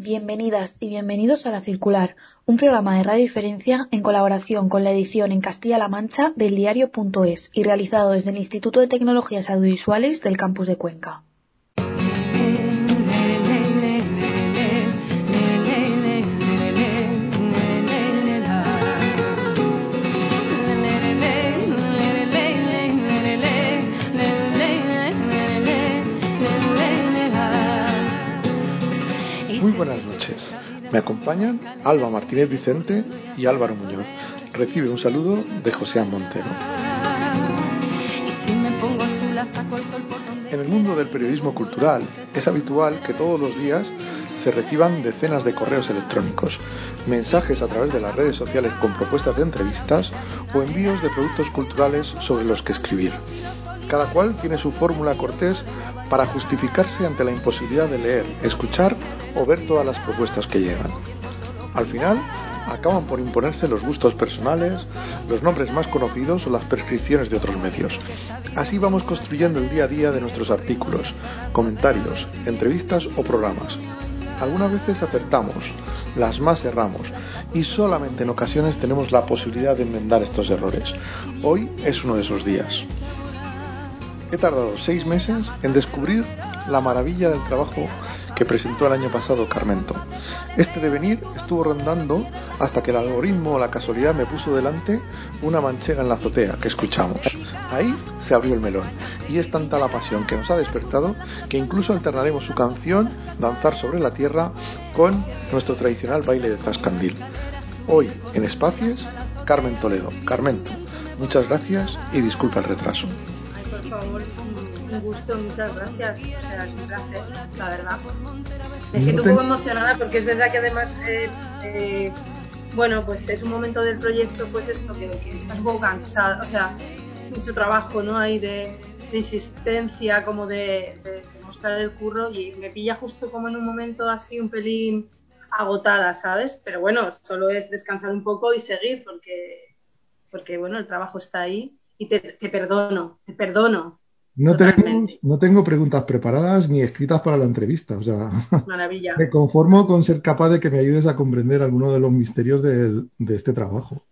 Bienvenidas y bienvenidos a La Circular, un programa de Radio Diferencia en colaboración con la edición en Castilla-La Mancha del diario.es y realizado desde el Instituto de Tecnologías Audiovisuales del Campus de Cuenca. Buenas noches. Me acompañan Alba Martínez Vicente y Álvaro Muñoz. Recibe un saludo de José Montero. En el mundo del periodismo cultural es habitual que todos los días se reciban decenas de correos electrónicos, mensajes a través de las redes sociales con propuestas de entrevistas o envíos de productos culturales sobre los que escribir. Cada cual tiene su fórmula cortés para justificarse ante la imposibilidad de leer, escuchar o ver todas las propuestas que llegan. Al final, acaban por imponerse los gustos personales, los nombres más conocidos o las prescripciones de otros medios. Así vamos construyendo el día a día de nuestros artículos, comentarios, entrevistas o programas. Algunas veces acertamos, las más erramos y solamente en ocasiones tenemos la posibilidad de enmendar estos errores. Hoy es uno de esos días. He tardado seis meses en descubrir la maravilla del trabajo que presentó el año pasado Carmento. Este devenir estuvo rondando hasta que el algoritmo o la casualidad me puso delante una manchega en la azotea que escuchamos. Ahí se abrió el melón y es tanta la pasión que nos ha despertado que incluso alternaremos su canción Danzar sobre la Tierra con nuestro tradicional baile de Zascandil. Hoy en Espacios, Carmen Toledo. Carmento, muchas gracias y disculpa el retraso un gusto, muchas gracias. O sea, es un placer, la verdad. Me siento un poco emocionada porque es verdad que además, eh, eh, bueno, pues es un momento del proyecto, pues esto, que, que estás un poco cansada, o sea, mucho trabajo, ¿no? Hay de, insistencia, como de, de, mostrar el curro y me pilla justo como en un momento así un pelín agotada, ¿sabes? Pero bueno, solo es descansar un poco y seguir porque, porque bueno, el trabajo está ahí y te, perdono, te perdono. No, tenemos, no tengo preguntas preparadas ni escritas para la entrevista. O sea, Maravilla. me conformo con ser capaz de que me ayudes a comprender algunos de los misterios de, este trabajo.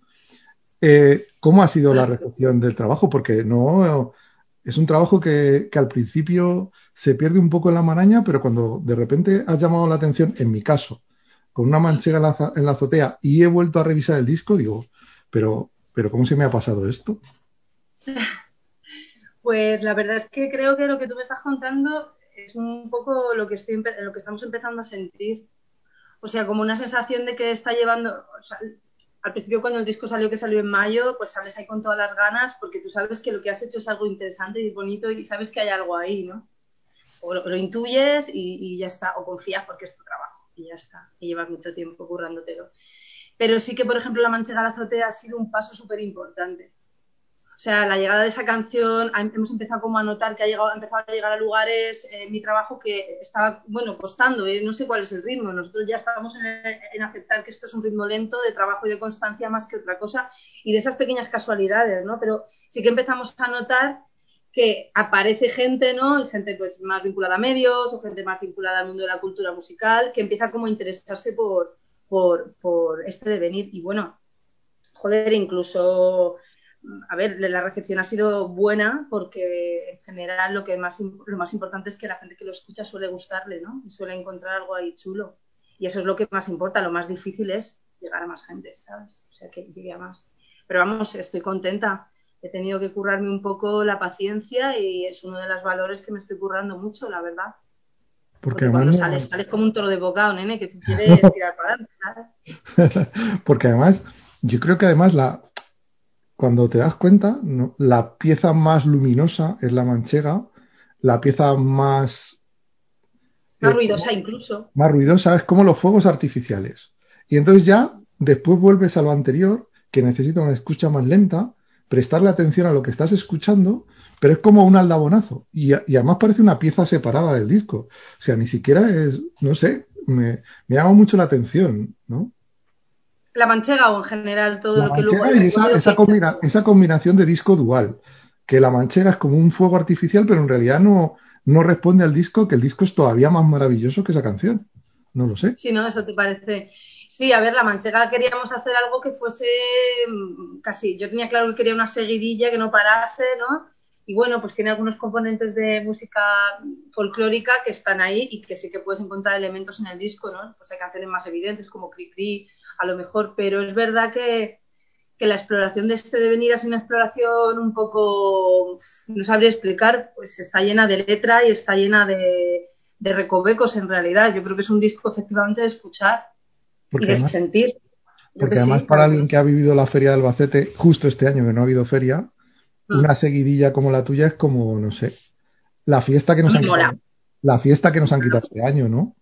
Eh, ¿Cómo ha sido la recepción del trabajo? Porque no es un trabajo que, que, al principio se pierde un poco en la maraña, pero cuando de repente has llamado la atención, en mi caso, con una manchega en la, en la azotea y he vuelto a revisar el disco, digo, pero, pero ¿cómo se me ha pasado esto? Pues la verdad es que creo que lo que tú me estás contando es un poco lo que, estoy, lo que estamos empezando a sentir. O sea, como una sensación de que está llevando. Al principio, cuando el disco salió, que salió en mayo, pues sales ahí con todas las ganas porque tú sabes que lo que has hecho es algo interesante y bonito y sabes que hay algo ahí, ¿no? O lo, intuyes y, ya está, o confías porque es tu trabajo y ya está, y llevas mucho tiempo currándotelo. Pero sí que, por ejemplo, La Manchega la Azotea ha sido un paso súper importante o sea, la llegada de esa canción, hemos empezado como a notar que ha, llegado, empezado a llegar a lugares, eh, mi trabajo que estaba, bueno, costando, eh, no sé cuál es el ritmo, nosotros ya estábamos en, aceptar que esto es un ritmo lento de trabajo y de constancia más que otra cosa y de esas pequeñas casualidades, ¿no? Pero sí que empezamos a notar que aparece gente, ¿no? Y gente pues más vinculada a medios o gente más vinculada al mundo de la cultura musical que empieza como a interesarse por, por, por este devenir y bueno, joder, incluso a ver, la recepción ha sido buena porque en general lo que más lo más importante es que la gente que lo escucha suele gustarle, ¿no? Y suele encontrar algo ahí chulo. Y eso es lo que más importa. Lo más difícil es llegar a más gente, ¿sabes? O sea, que llegue a más. Pero vamos, estoy contenta. He tenido que currarme un poco la paciencia y es uno de los valores que me estoy currando mucho, la verdad. Porque, cuando sales, sales como un toro de bocado, nene, que tú quieres tirar para adelante, ¿sabes? Porque además, yo creo que además la, cuando te das cuenta, la pieza más luminosa es la manchega, la pieza más... Más eh, ruidosa incluso. Más ruidosa es como los fuegos artificiales. Y entonces ya después vuelves a lo anterior, que necesita una escucha más lenta, prestarle atención a lo que estás escuchando, pero es como un aldabonazo. Y, y además parece una pieza separada del disco. O sea, ni siquiera es, no sé, me, me llama mucho la atención, ¿no? La manchega o en general todo lo que luego. esa, esa, esa, combinación de disco dual, que la manchega es como un fuego artificial, pero en realidad no, no responde al disco, que el disco es todavía más maravilloso que esa canción. no lo sé. Sí, ¿no? Eso te parece. Sí, a ver, la manchega queríamos hacer algo que fuese mm, casi. Yo tenía claro que quería una seguidilla que no parase, ¿no? Y bueno, pues tiene algunos componentes de música folclórica que están ahí y que sí que puedes encontrar elementos en el disco, ¿no? Pues hay canciones más evidentes como Cri Cri, a lo mejor, pero es verdad que, que la exploración de este devenir es una exploración un poco, no sabría explicar, pues está llena de letra y está llena de, de recovecos en realidad. Yo creo que es un disco efectivamente de escuchar y de sentir. Porque además para alguien que ha vivido la feria de Albacete justo este año que no ha habido feria, Mm. una seguidilla como la tuya es como, no sé, la fiesta que nos han quitado, la fiesta que nos han quitado este año, ¿no?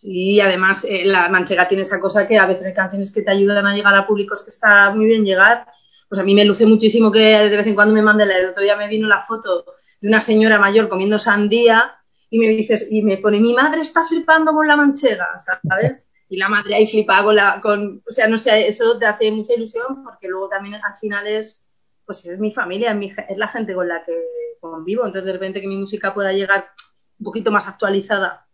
Sí, además eh, la manchega tiene esa cosa que a veces hay canciones que te ayudan a llegar a públicos que está muy bien llegar. Pues a mí me luce muchísimo que de vez en cuando me mande el otro día me vino la foto de una señora mayor comiendo sandía y me dices y me pone mi madre está flipando con la manchega, ¿sabes? Y la madre ahí flipa con la con, o sea, no sé, eso te hace mucha ilusión porque luego también al final es pues es mi familia, es, la gente con la que convivo. Entonces, de repente que mi música pueda llegar un poquito más actualizada,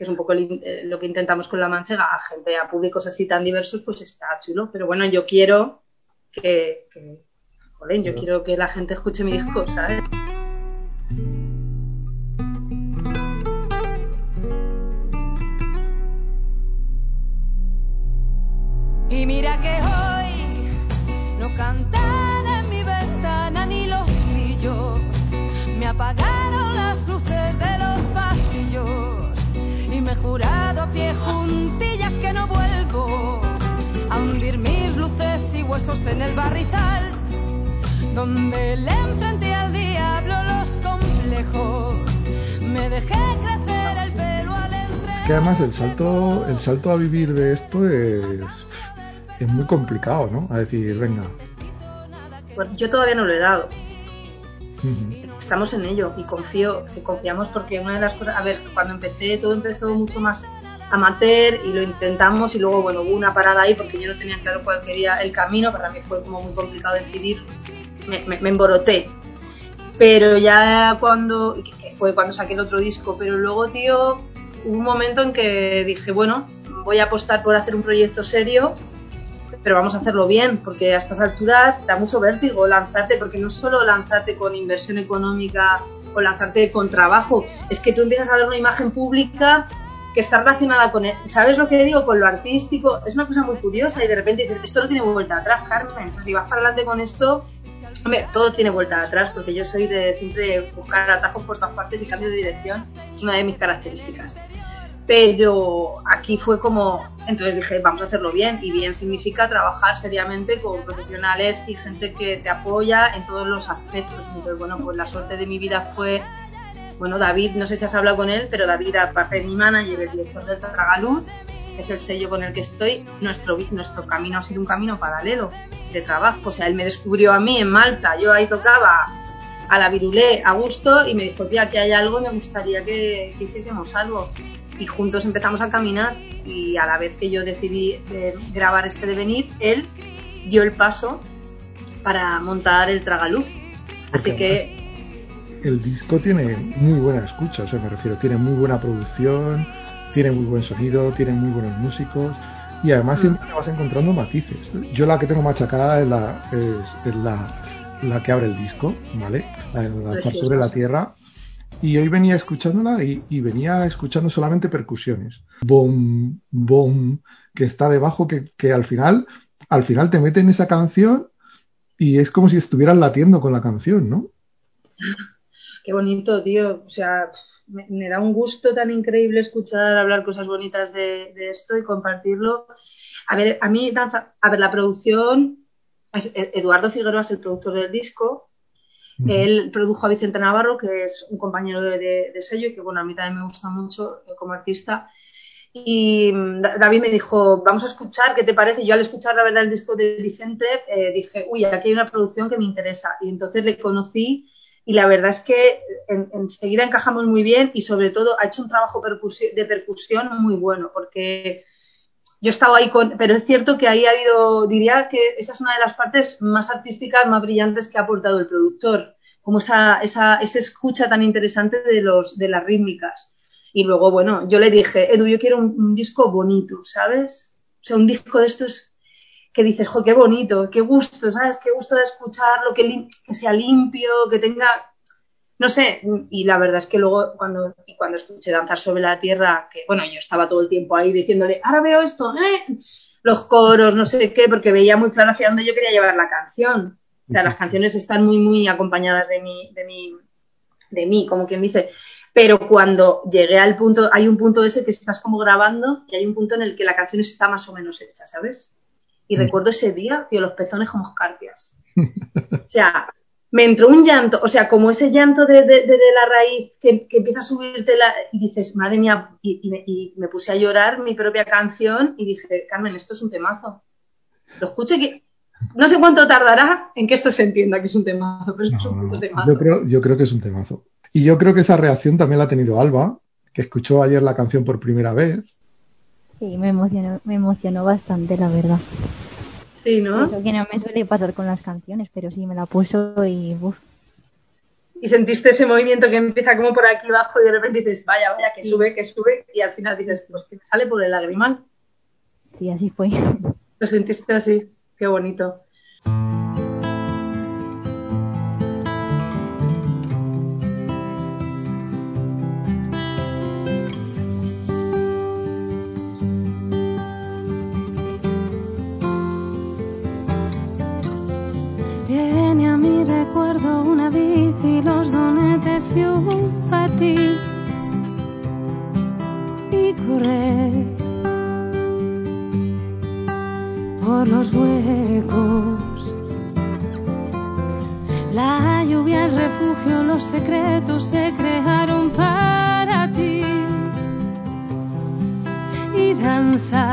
que es un poco eh, lo que intentamos con La Manchega, a gente, a públicos así tan diversos, pues está chulo. Pero bueno, yo quiero que, que joder, yo quiero que la gente escuche mi disco, ¿sabes? Y mira que hoy no canta apagaron las luces jurado a pie juntillas que no vuelvo a hundir mis luces y huesos en el barrizal donde le enfrenté al diablo los complejos me dejé crecer el pelo al. Es que además el salto, el salto a vivir de esto es, es muy complicado, ¿no? A decir, venga. Pues yo todavía no lo he dado estamos en ello y confío, si confiamos porque una de las cosas, a ver, cuando empecé todo empezó mucho más amateur y lo intentamos y luego, bueno, hubo una parada ahí porque yo no tenía claro cuál quería el camino, para mí fue como muy complicado decidir, me, me, emboroté. Pero ya cuando, fue cuando saqué el otro disco, pero luego, tío, hubo un momento en que dije, bueno, voy a apostar por hacer un proyecto serio pero vamos a hacerlo bien, porque a estas alturas da mucho vértigo lanzarte, porque no solo lanzarte con inversión económica o lanzarte con trabajo, es que tú empiezas a dar una imagen pública que está relacionada con, ¿sabes lo que digo? Con lo artístico, es una cosa muy curiosa y de repente dices, esto no tiene vuelta atrás, Carmen, o sea, si vas para adelante con esto, todo tiene vuelta atrás, porque yo soy de siempre buscar atajos por todas partes y cambio de dirección, es una de mis características pero aquí fue como, entonces dije, vamos a hacerlo bien, y bien significa trabajar seriamente con profesionales y gente que te apoya en todos los aspectos. Entonces, bueno, pues la suerte de mi vida fue, bueno, David, no sé si has hablado con él, pero David, aparte de mi manager, el director del Tragaluz, es el sello con el que estoy, nuestro, nuestro camino ha sido un camino paralelo de trabajo. O sea, él me descubrió a mí en Malta, yo ahí tocaba a la virulé a gusto y me dijo, tía, que hay algo y me gustaría que, que hiciésemos algo y juntos empezamos a caminar y a la vez que yo decidí eh, grabar este devenir, él dio el paso para montar el tragaluz. Así que... El disco tiene muy buena escucha, o sea, me refiero, tiene muy buena producción, tiene muy buen sonido, tiene muy buenos músicos y además mm. siempre vas encontrando matices. Yo la que tengo machacada es la, es, la, la que abre el disco, ¿vale? La, la sobre la tierra y hoy venía escuchándola y, venía escuchando solamente percusiones. Bom, bom, que está debajo, que, al final, al final te mete en esa canción y es como si estuvieran latiendo con la canción, ¿no? Qué bonito, tío. O sea, me, da un gusto tan increíble escuchar hablar cosas bonitas de, esto y compartirlo. A ver, a mí, danza, a ver, la producción, Eduardo Figueroa es el productor del disco él produjo a Vicente Navarro, que es un compañero de, sello y que, bueno, a mí también me gusta mucho eh, como artista. Y mm, David me dijo, vamos a escuchar, ¿qué te parece? Yo al escuchar la verdad el disco de Vicente eh, dije, uy, aquí hay una producción que me interesa. Y entonces le conocí y la verdad es que enseguida encajamos muy bien y sobre todo ha hecho un trabajo de percusión muy bueno porque yo estaba ahí con, pero es cierto que ahí ha habido, diría que esa es una de las partes más artísticas, más brillantes que ha aportado el productor, como esa, esa, esa escucha tan interesante de los, de las rítmicas. Y luego, bueno, yo le dije, Edu, yo quiero un, disco bonito, ¿sabes? O sea, un disco de estos que dices, jo, qué bonito, qué gusto, ¿sabes? Qué gusto de escucharlo, que, que sea limpio, que tenga, no sé, y la verdad es que luego cuando, y cuando escuché Danzar sobre la Tierra, que bueno, yo estaba todo el tiempo ahí diciéndole, ahora veo esto, ¿eh? los coros, no sé qué, porque veía muy claro hacia dónde yo quería llevar la canción. O sea, las canciones están muy, muy acompañadas de mí, de mí, de mí, como quien dice. Pero cuando llegué al punto, hay un punto ese que estás como grabando y hay un punto en el que la canción está más o menos hecha, ¿sabes? Y recuerdo ese día, tío, los pezones como escarpias. o sea, me entró un llanto, o sea, como ese llanto de, la raíz que, empieza a subirte la, y dices, madre mía, y, me, puse a llorar mi propia canción y dije, Carmen, esto es un temazo. Lo escuche que no sé cuánto tardará en que esto se entienda que es un temazo, pero esto es un temazo. Yo creo, yo creo que es un temazo. Y yo creo que esa reacción también la ha tenido Alba, que escuchó ayer la canción por primera vez. Sí, me emocionó, me emocionó bastante, la verdad. Sí, ¿no? Eso que no me suele pasar con las canciones, pero sí, me la puso y... Uf. Y sentiste ese movimiento que empieza como por aquí abajo y de repente dices, vaya, vaya, que sube, que sube, y al final dices, pues que me sale por el lagrimal. Sí, así fue. Lo sentiste así, qué bonito. los secretos se crearon para ti. Y danza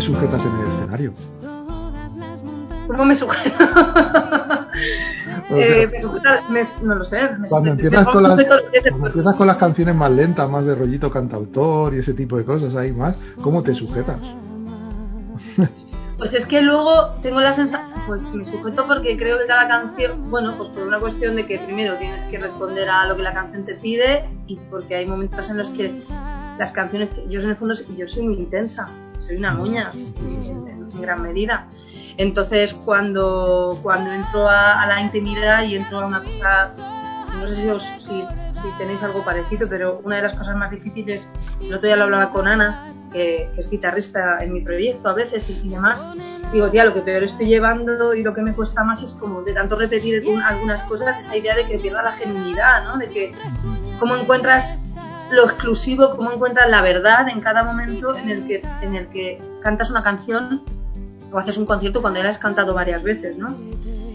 te sujetas en el escenario? ¿Cómo me sujeto? eh, me no lo sé. cuando, empiezas con las, cuando empiezas con las canciones más lentas, más de rollito cantautor y ese tipo de cosas ahí más, ¿cómo te sujetas? Pues es que luego tengo la sensación, pues me sujeto porque creo que cada canción, bueno, pues por una cuestión de que primero tienes que responder a lo que la canción te pide y porque hay momentos en los que las canciones, yo en el fondo yo soy muy intensa, soy una muña en, gran medida. Entonces cuando, cuando entro a, la intimidad y entro a una cosa, no sé si, os, si, tenéis algo parecido, pero una de las cosas más difíciles, el otro día lo hablaba con Ana, que, es guitarrista en mi proyecto a veces y, demás, digo, tía, lo que peor estoy llevando y lo que me cuesta más es como de tanto repetir algunas cosas, esa idea de que pierda la genuinidad, ¿no? De que cómo encuentras lo exclusivo, cómo encuentras la verdad en cada momento en el que, en el que cantas una canción o haces un concierto cuando ya la has cantado varias veces, ¿no?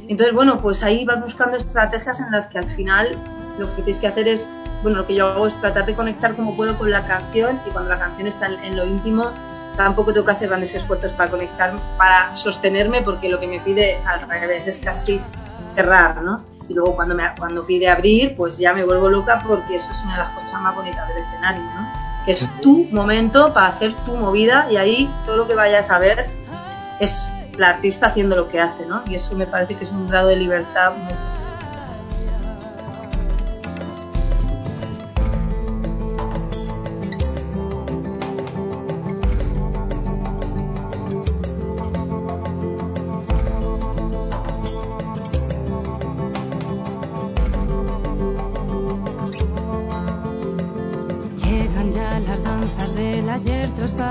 Entonces, bueno, pues ahí vas buscando estrategias en las que al final lo que tienes que hacer es, bueno, lo que yo hago es tratar de conectar como puedo con la canción y cuando la canción está en, lo íntimo, tampoco tengo que hacer grandes esfuerzos para conectar, para sostenerme, porque lo que me pide al revés es casi cerrar, ¿no? Y luego cuando, me, cuando pide abrir, pues ya me vuelvo loca porque eso es una de las cosas más bonitas del escenario, ¿no? Que es tu momento para hacer tu movida y ahí todo lo que vayas a ver es la artista haciendo lo que hace, ¿no? Y eso me parece que es un grado de libertad muy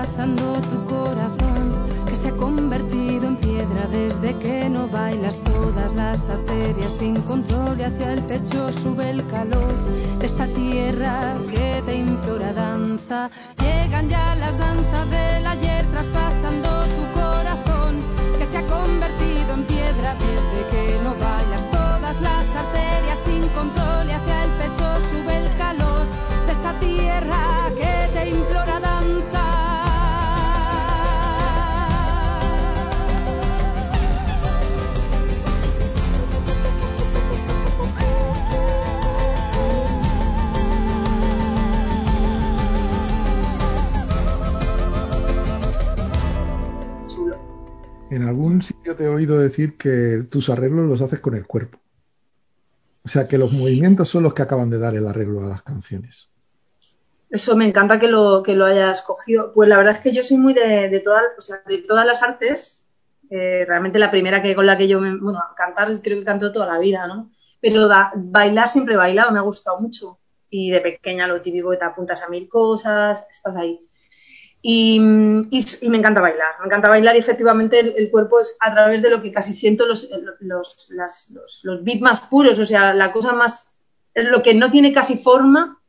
traspasando tu corazón que se ha convertido en piedra desde que no bailas todas las arterias sin control y hacia el pecho sube el calor de esta tierra que te implora danza. Llegan ya las danzas del ayer traspasando tu corazón que se ha convertido en piedra desde que no bailas todas las arterias sin control y hacia el pecho sube el calor de esta tierra que te implora danza. En algún sitio te he oído decir que tus arreglos los haces con el cuerpo. O sea, que los movimientos son los que acaban de dar el arreglo a las canciones. Eso me encanta que lo, que lo hayas cogido. Pues la verdad es que yo soy muy de, de, todas, o sea, de todas las artes. eh, realmente la primera que con la que yo me. Bueno, cantar creo que canto toda la vida, ¿no? Pero bailar siempre he bailado, me ha gustado mucho. Y de pequeña lo típico que te apuntas a mil cosas, estás ahí. Y, y- y me encanta bailar, me encanta bailar y efectivamente el, el cuerpo es a través de lo que casi siento los, los, las- los, los beats más puros, o sea, la cosa más, lo que no tiene casi forma,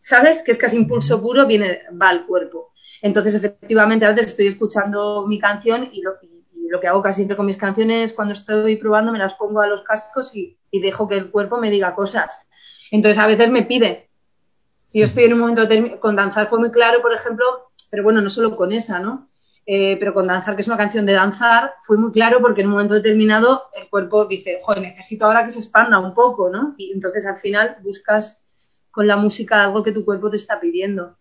¿sabes? Que es casi impulso puro, viene, va al cuerpo. Entonces, efectivamente, a veces estoy escuchando mi canción y lo, y- lo que hago casi siempre con mis canciones, cuando estoy probando, me las pongo a los cascos y, y dejo que el cuerpo me diga cosas. Entonces, a veces me pide. Si yo estoy en un momento con danzar fue muy claro, por ejemplo, pero bueno, no solo con esa, ¿no? Eh, pero con danzar, que es una canción de danzar, fue muy claro porque en un momento determinado el cuerpo dice, joder, necesito ahora que se expanda un poco, ¿no? Y entonces al final buscas con la música algo que tu cuerpo te está pidiendo.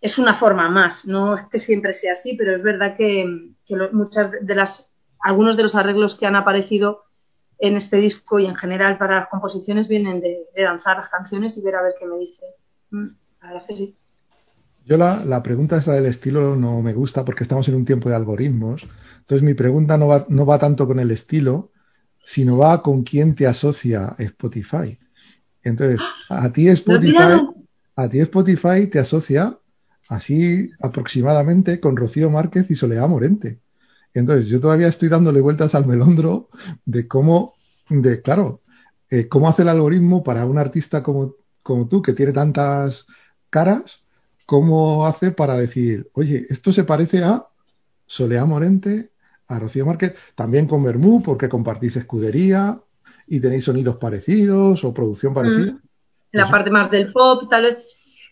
Es una forma más, no es que siempre sea así, pero es verdad que, que muchas de las, algunos de los arreglos que han aparecido en este disco y en general para las composiciones vienen de, de danzar las canciones y ver a ver qué me dice. Mm, La verdad sí. Yo la, la pregunta esta del estilo no me gusta porque estamos en un tiempo de algoritmos. Entonces mi pregunta no va, no va tanto con el estilo, sino va con quién te asocia Spotify. Entonces, a ti Spotify, a ti Spotify te asocia así aproximadamente con Rocío Márquez y Soledad Morente. Entonces, yo todavía estoy dándole vueltas al melondro de cómo, de claro, eh, cómo hace el algoritmo para un artista como, como tú, que tiene tantas caras, cómo hace para decir, oye, esto se parece a Soledad Morente, a Rocío Márquez, también con Bermú, porque compartís escudería y tenéis sonidos parecidos o producción parecida. Mm. En la parte más del pop, tal vez.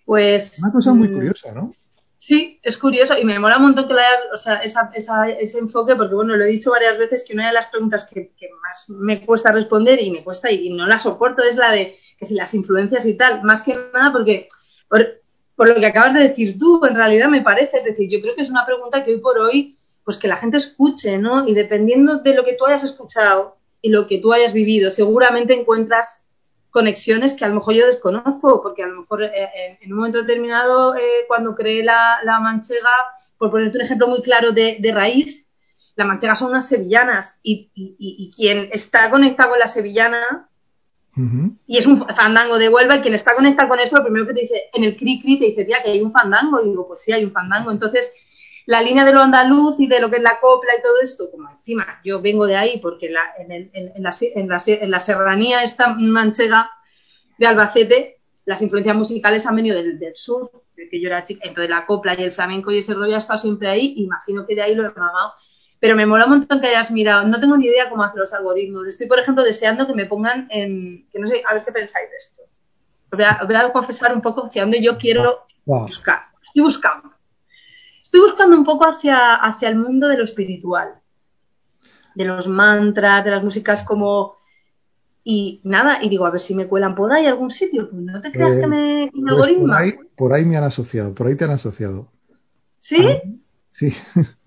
Pues. Una cosa muy mm, curiosa, ¿no? Sí, es curioso y me mola un montón que le hayas, o sea, esa, esa- ese enfoque, porque bueno, lo he dicho varias veces que una de las preguntas que, que más me cuesta responder y me cuesta y no la soporto es la de que si las influencias y tal, más que nada porque por, lo que acabas de decir tú, en realidad me parece, es decir, yo creo que es una pregunta que hoy por hoy, pues que la gente escuche, ¿no? Y dependiendo de lo que tú hayas escuchado y lo que tú hayas vivido, seguramente encuentras conexiones que a lo mejor yo desconozco, porque a lo mejor eh, en, un momento determinado, eh, cuando creé la, la manchega, por ponerte un ejemplo muy claro de, de raíz, la manchega son unas sevillanas y, y- y- y quien está conectado con la sevillana Y es un fandango de Huelva y quien está conectado con eso, lo primero que te dice, en el cri cri te dice, tía, que hay un fandango. Y digo, pues sí, hay un fandango. Entonces, la línea de lo andaluz y de lo que es la copla y todo esto, como encima yo vengo de ahí porque la, en, el- en- en la, en, la, en la serranía esta manchega de Albacete, las influencias musicales han venido del, del sur, de que yo era chica, entonces la copla y el flamenco y ese rollo ha estado siempre ahí, imagino que de ahí lo he mamado. Pero me mola un montón que hayas mirado, no tengo ni idea cómo hacer los algoritmos. Estoy, por ejemplo, deseando que me pongan en, que no sé, a ver qué pensáis de esto. Os voy a, os voy a confesar un poco hacia dónde yo quiero Wow. buscar. Estoy buscando. Estoy buscando un poco hacia, hacia el mundo de lo espiritual, de los mantras, de las músicas como... Y nada, y digo, a ver si me cuelan por ahí algún sitio. Pues no te creas Eh, que me, que me Pues algoritmo. por ahí, por ahí me han asociado, por ahí te han asociado. ¿Sí? Ah, Sí.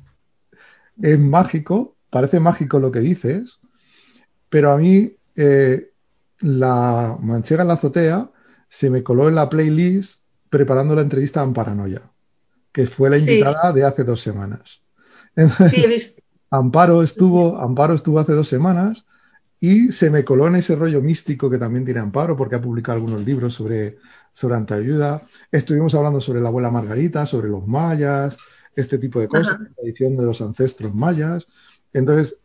Es mágico, parece mágico lo que dices, pero a mí eh, la manchega en la azotea se me coló en la playlist preparando la entrevista a Amparanoia, que fue la Sí. invitada de hace dos semanas. Sí, he visto. Amparo estuvo, Amparo estuvo hace dos semanas y se me coló en ese rollo místico que también tiene Amparo, porque ha publicado algunos libros sobre, sobre Antayuda. Estuvimos hablando sobre la abuela Margarita, sobre los mayas, este tipo de cosas, la tradición de los ancestros mayas. Entonces,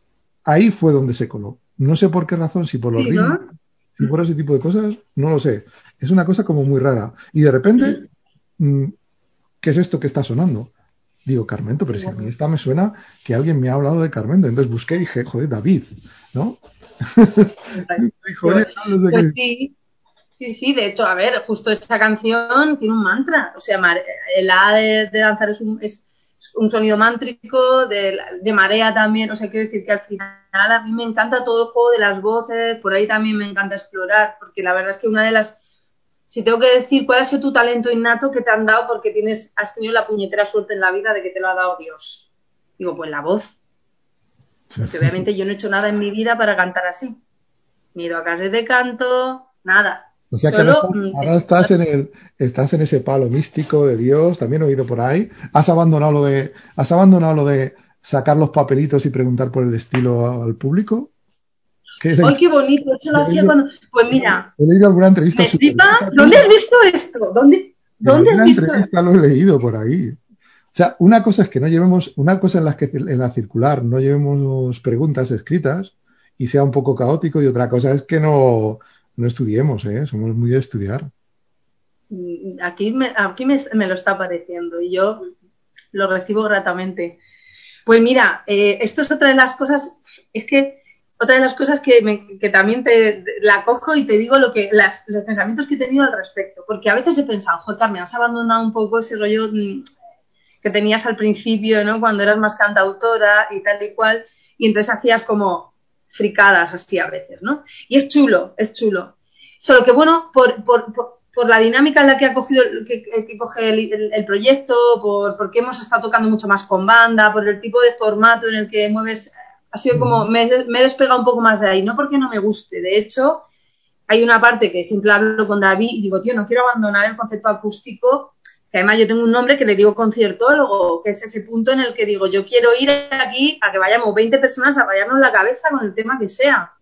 ahí fue donde se coló. No sé por qué razón, si por los ritmos, si por ese tipo de cosas, no lo sé. Es una cosa como muy rara. Y de repente, mm, ¿qué es esto que está sonando? Digo, Carmento, pero si a mí esta me suena que alguien me ha hablado de Carmento. Entonces busqué y dije, joder, David, ¿no? pues, sí. Sí, sí, de hecho, a ver, justo esta canción tiene un mantra. O sea, el A de, danzar es un, es un sonido mántrico, de, de, marea también. O sea, quiero decir que al final a mí me encanta todo el juego de las voces, por ahí también me encanta explorar, porque la verdad es que una de las si tengo que decir cuál ha sido tu talento innato que te han dado porque tienes, has tenido la puñetera suerte en la vida de que te lo ha dado Dios. Digo, pues la voz. Porque obviamente yo no he hecho nada en mi vida para cantar así. Ni he ido a clases de canto, nada. O sea que ahora, estás, en el, estás en ese palo místico de Dios, también he oído por ahí. Has abandonado lo de, has abandonado lo de sacar los papelitos y preguntar por el estilo al público. ¡Ay, qué bonito! Eso lo hacía cuando. Pues mira. He leído alguna entrevista. ¿Dónde has visto esto? ¿Dónde, dónde has visto entrevista lo he leído por ahí. O sea, una cosa es que no llevemos, una cosa en la que en la circular no llevemos preguntas escritas y sea un poco caótico y otra cosa es que no, no estudiemos, ¿eh? Somos muy de estudiar. Aquí me, aquí me, me lo está pareciendo y yo lo recibo gratamente. Pues mira, eh, esto es otra de las cosas, es que otra de las cosas que, también te la cojo y te digo lo que los pensamientos que he tenido al respecto. Porque a veces he pensado, joder, me has abandonado un poco ese rollo mm, que tenías al principio, ¿no? Cuando eras más cantautora y tal y cual. Y entonces hacías como fricadas así a veces, ¿no? Y es chulo, es chulo. Solo que bueno, por, por, por, la dinámica en la que ha cogido, que, que coge el, el, proyecto, por, porque hemos estado tocando mucho más con banda, por el tipo de formato en el que mueves ha sido como, me, me, he despegado un poco más de ahí, no porque no me guste, de hecho, hay una parte que siempre hablo con David y digo, tío, no quiero abandonar el concepto acústico, que además yo tengo un nombre que le digo conciertólogo, que es ese punto en el que digo, yo quiero ir aquí a que vayamos 20 personas a rayarnos la cabeza con el tema que sea.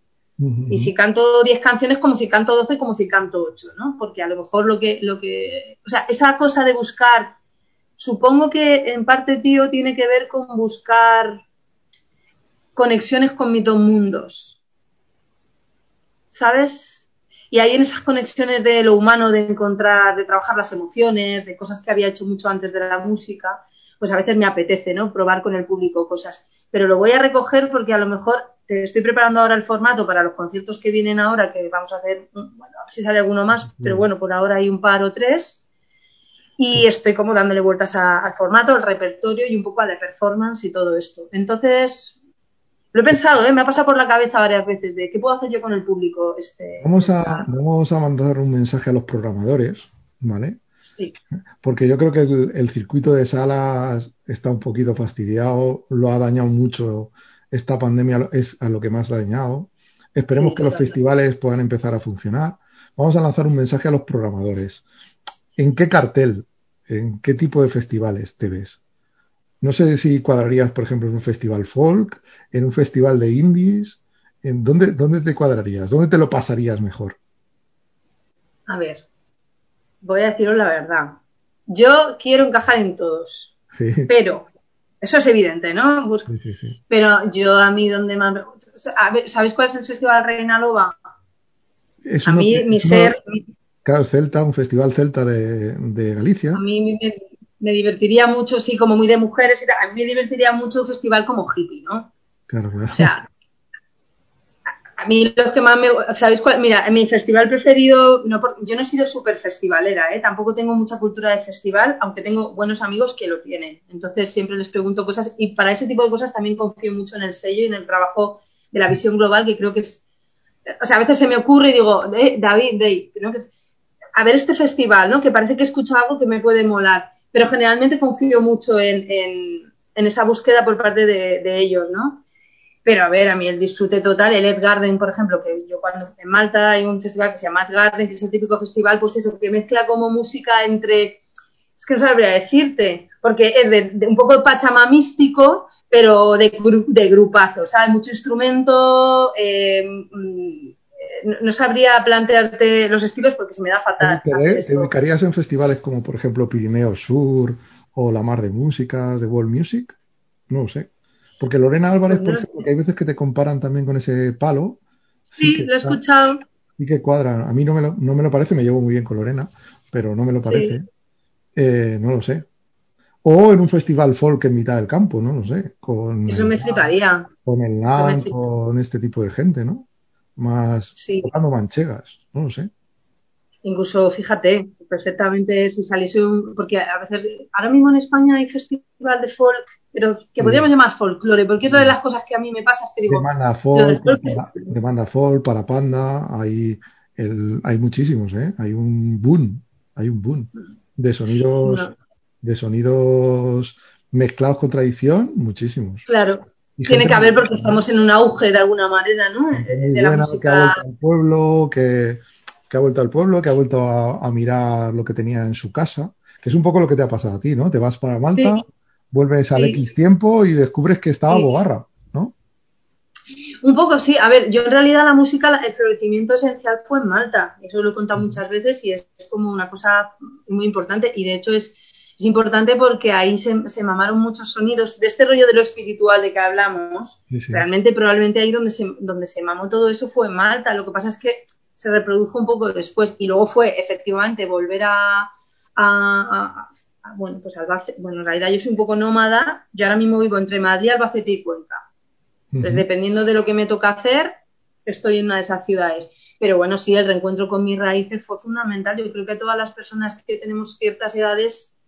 Y si canto 10 canciones, como si canto 12, como si canto 8, ¿no? Porque a lo mejor lo que, lo que, o sea, esa cosa de buscar, supongo que en parte, tío, tiene que ver con buscar conexiones con mis dos mundos. ¿Sabes? Y ahí en esas conexiones de lo humano, de encontrar, de trabajar las emociones, de cosas que había hecho mucho antes de la música, pues a veces me apetece, ¿no? Probar con el público cosas. Pero lo voy a recoger porque a lo mejor te estoy preparando ahora el formato para los conciertos que vienen ahora, que vamos a hacer, bueno, a ver si sale alguno más, pero bueno, por ahora hay un par o tres. Y estoy como dándole vueltas al formato, al repertorio y un poco a la performance y todo esto. Entonces, lo he pensado, ¿eh? me ha pasado por la cabeza varias veces de qué puedo hacer yo con el público. Este, vamos, a, vamos a mandar un mensaje a los programadores, ¿vale? Sí. Porque yo creo que el, circuito de salas está un poquito fastidiado, lo ha dañado mucho. Esta pandemia es a lo que más ha dañado. Esperemos que los festivales puedan empezar a funcionar. Vamos a lanzar un mensaje a los programadores. ¿En qué cartel, en qué tipo de festivales te ves? No sé si cuadrarías, por ejemplo, en un festival folk, en un festival de indies. ¿En dónde, dónde te cuadrarías? ¿Dónde te lo pasarías mejor? A ver, voy a deciros la verdad. Yo quiero encajar en todos. Sí. Pero, eso es evidente, ¿no? Sí, sí, pero yo a mí donde más... A ver, ¿Sabéis cuál es el Festival Reina Loba? a mí, mi ser... Claro, Celta, un festival celta de, de Galicia. A mí me, me divertiría mucho, sí, como muy de mujeres y tal. A mí me divertiría mucho un festival como hippie, ¿no? Claro, claro. O sea, a mí los que más me. ¿Sabéis cuál? Mira, mi festival preferido. No, yo no he sido súper festivalera, ¿eh? Tampoco tengo mucha cultura de festival, aunque tengo buenos amigos que lo tienen. Entonces siempre les pregunto cosas y para ese tipo de cosas también confío mucho en el sello y en el trabajo de la visión global, que creo que es. O sea, a veces se me ocurre y digo, eh, David, Dave, ¿no? que, a ver este festival, ¿no? Que parece que escucho algo que me puede molar pero generalmente confío mucho en, en, esa búsqueda por parte de, ellos, ¿no? Pero a ver, a mí el disfrute total, el Ed Garden, por ejemplo, que yo cuando en Malta hay un festival que se llama Ed Garden, que es el típico festival, pues eso, que mezcla como música entre, es que no sabría decirte, porque es de, un poco de pachama místico, pero de, de grupazo, ¿sabes? Mucho instrumento, eh, mm, no sabría plantearte los estilos porque se me da fatal. ¿Te, dedicarías en festivales como, por ejemplo, Pirineo Sur o La Mar de Músicas, de World Music? No lo sé. Porque Lorena Álvarez, pues por ejemplo, que hay veces que te comparan también con ese palo. Sí, lo he escuchado. Sí que cuadra. A mí no me, lo, no me lo parece, me llevo muy bien con Lorena, pero no me lo parece. Eh, no lo sé. O en un festival folk en mitad del campo, no lo sé. Con Eso me fliparía. Con el LAN, con este tipo de gente, ¿no? Más sí. manchegas, no lo sé. Incluso, fíjate, perfectamente si saliese un... Porque a veces, ahora mismo en España hay festival de folk, pero que podríamos llamar folclore, porque es una de las cosas que a mí me pasa, es que digo... Demanda folk, folk demanda folk para Panda, hay, el, hay muchísimos, ¿eh? Hay un boom, hay un boom de sonidos... No de sonidos mezclados con tradición, muchísimos. Claro. Tiene que haber porque estamos en un auge de alguna manera, ¿no? De la música. Que ha vuelto al pueblo, que, ha vuelto al pueblo, que ha vuelto a, mirar lo que tenía en su casa, que es un poco lo que te ha pasado a ti, ¿no? Te vas para Malta, vuelves al X tiempo y descubres que estaba Bogarra, ¿no? Un poco sí. A ver, yo en realidad la música, el florecimiento esencial fue en Malta. Eso lo he contado muchas veces y es como una cosa muy importante. Y de hecho es es importante porque ahí se, mamaron muchos sonidos de este rollo de lo espiritual de que hablamos. Realmente, probablemente ahí donde se, donde se mamó todo eso fue en Malta. Lo que pasa es que se reprodujo un poco después y luego fue efectivamente volver a, bueno, pues Albacete. Bueno, en realidad yo soy un poco nómada. Yo ahora mismo vivo entre Madrid, Albacete y Cuenca. Entonces, dependiendo de lo que me toca hacer, estoy en una de esas ciudades. Pero bueno, sí, el reencuentro con mis raíces fue fundamental. Yo creo que todas las personas que tenemos ciertas edades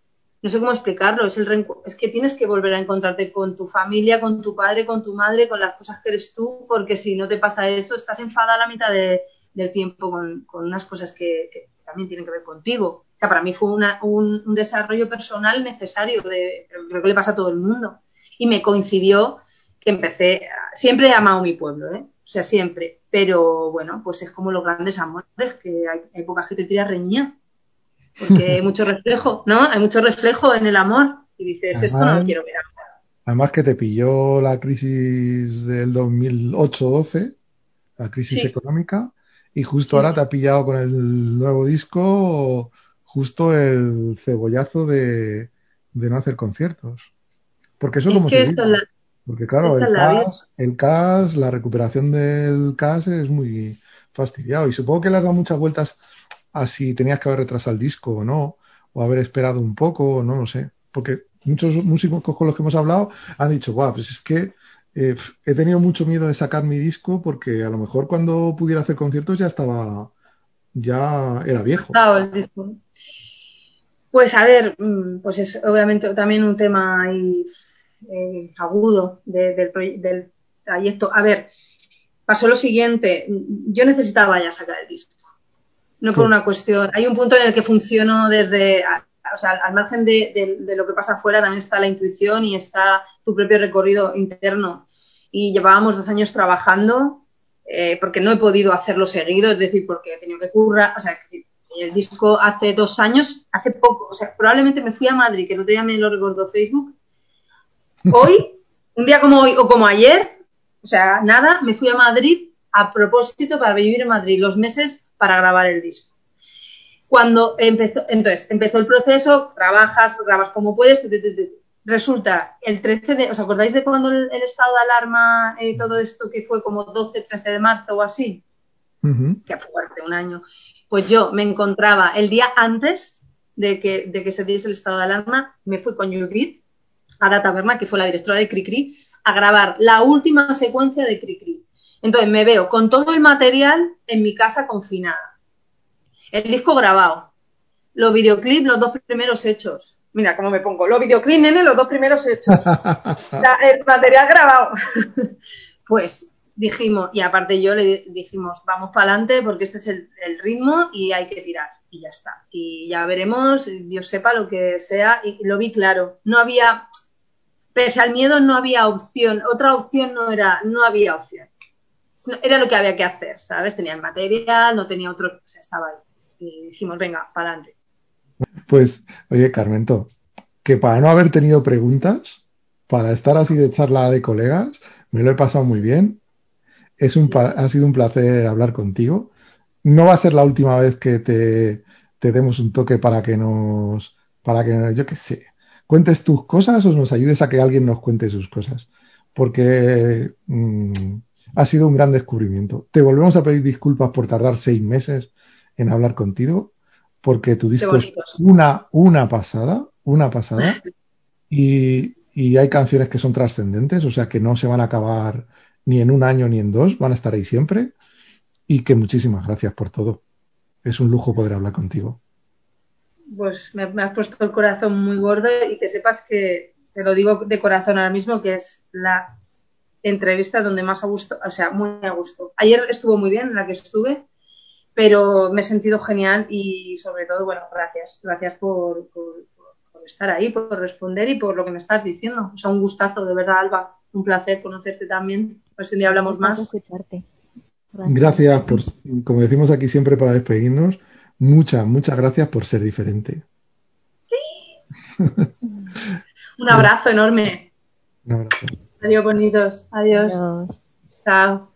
no sé cómo explicarlo, es, el es que tienes que volver a encontrarte con tu familia, con tu padre, con tu madre, con las cosas que eres tú, porque si no te pasa eso, estás enfadada la mitad del tiempo con, unas cosas que, también tienen que ver contigo. O sea, para mí fue un, desarrollo personal necesario, de, creo que le pasa a todo el mundo. Y me coincidió que empecé, siempre he amado mi pueblo, ¿eh? o sea, siempre, pero bueno, pues es como los grandes amores, que hay épocas que te tiras reñía porque hay mucho reflejo, ¿no? Hay mucho reflejo en el amor y dices, esto no lo quiero ver Además que te pilló la crisis del 2008-12, la crisis económica, y justo ahora te ha pillado con el nuevo disco justo el cebollazo de, no hacer conciertos. Porque eso como se Porque claro, el CAS, el CAS, la recuperación del CAS es muy fastidiado. Y supongo que le has dado muchas vueltas a si tenías que haber retrasado el disco o no, o haber esperado un poco, no lo sé. Porque muchos músicos con los que hemos hablado han dicho, guau, pues es que eh, he tenido mucho miedo de sacar mi disco porque a lo mejor cuando pudiera hacer conciertos ya estaba, ya era viejo. Pues a ver, mm, pues es obviamente también un tema ahí, eh, agudo del, del trayecto. A ver, pasó lo siguiente, yo necesitaba ya sacar el disco no por una cuestión. Hay un punto en el que funciono desde, o sea, al margen de, lo que pasa afuera también está la intuición y está tu propio recorrido interno. Y llevábamos dos años trabajando eh, porque no he podido hacerlo seguido, es decir, porque he tenido que currar, o sea, el disco hace dos años, hace poco, o sea, probablemente me fui a Madrid, que no te día me lo recordó Facebook. Hoy, un día como hoy o como ayer, o sea, nada, me fui a Madrid a propósito para vivir en Madrid los meses para grabar el disco. Cuando empezó, entonces, empezó el proceso, trabajas, grabas como puedes, resulta el 13 de, ¿os acordáis de cuando el, estado de alarma, y eh, todo esto que fue como 12, 13 de marzo o así? Que fue fuerte, un año. Pues yo me encontraba el día antes de que, de que se diese el estado de alarma, me fui con Judith a la taberna, que fue la directora de Cricri, a grabar la última secuencia de Cricri. Entonces me veo con todo el material en mi casa confinada. El disco grabado. Los videoclips, los dos primeros hechos. Mira cómo me pongo. Los videoclips, nene, los dos primeros hechos. el material grabado. pues dijimos, y aparte yo le dijimos, vamos para adelante porque este es el, ritmo y hay que tirar. Y ya está. Y ya veremos, Dios sepa lo que sea. Y lo vi claro. No había, pese al miedo, no había opción. Otra opción no era, no había opción era lo que había que hacer, ¿sabes? Tenía el material, no tenía otro, o sea, estaba ahí. Y dijimos, venga, para adelante. Pues, oye, Carmento, que para no haber tenido preguntas, para estar así de charla de colegas, me lo he pasado muy bien. Es un, ha sido un placer hablar contigo. No va a ser la última vez que te, te demos un toque para que nos, para que, yo qué sé, cuentes tus cosas o nos ayudes a que alguien nos cuente sus cosas. Porque mm, ha sido un gran descubrimiento. Te volvemos a pedir disculpas por tardar seis meses en hablar contigo, porque tu disco es una, una pasada, una pasada. Y, y hay canciones que son trascendentes, o sea que no se van a acabar ni en un año ni en dos, van a estar ahí siempre. Y que muchísimas gracias por todo. Es un lujo poder hablar contigo. Pues me, has puesto el corazón muy gordo y que sepas que te lo digo de corazón ahora mismo, que es la entrevista donde más a gusto, o sea, muy a gusto. Ayer estuvo muy bien la que estuve, pero me he sentido genial y sobre todo, bueno, gracias. Gracias por, estar ahí, por responder y por lo que me estás diciendo. O sea, un gustazo, de verdad, Alba. Un placer conocerte también. A ver si un día hablamos más. Gracias. gracias por, como decimos aquí siempre para despedirnos, muchas, muchas gracias por ser diferente. Sí. un abrazo enorme. Un abrazo. Adiós, bonitos. Adiós. Adiós. Chao.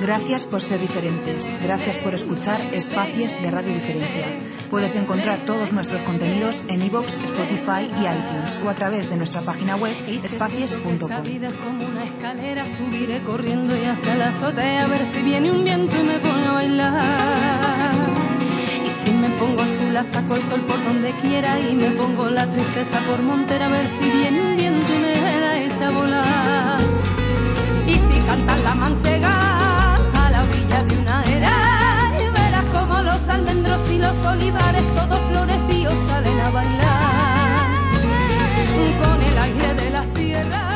Gracias por ser diferentes. Gracias por escuchar Espacios de Radio Diferencia. Puedes encontrar todos nuestros contenidos en iVoox, Spotify y iTunes o a través de nuestra página web espacies.com. almendros y los olivares, todos florecidos salen a bailar con el aire de la sierra.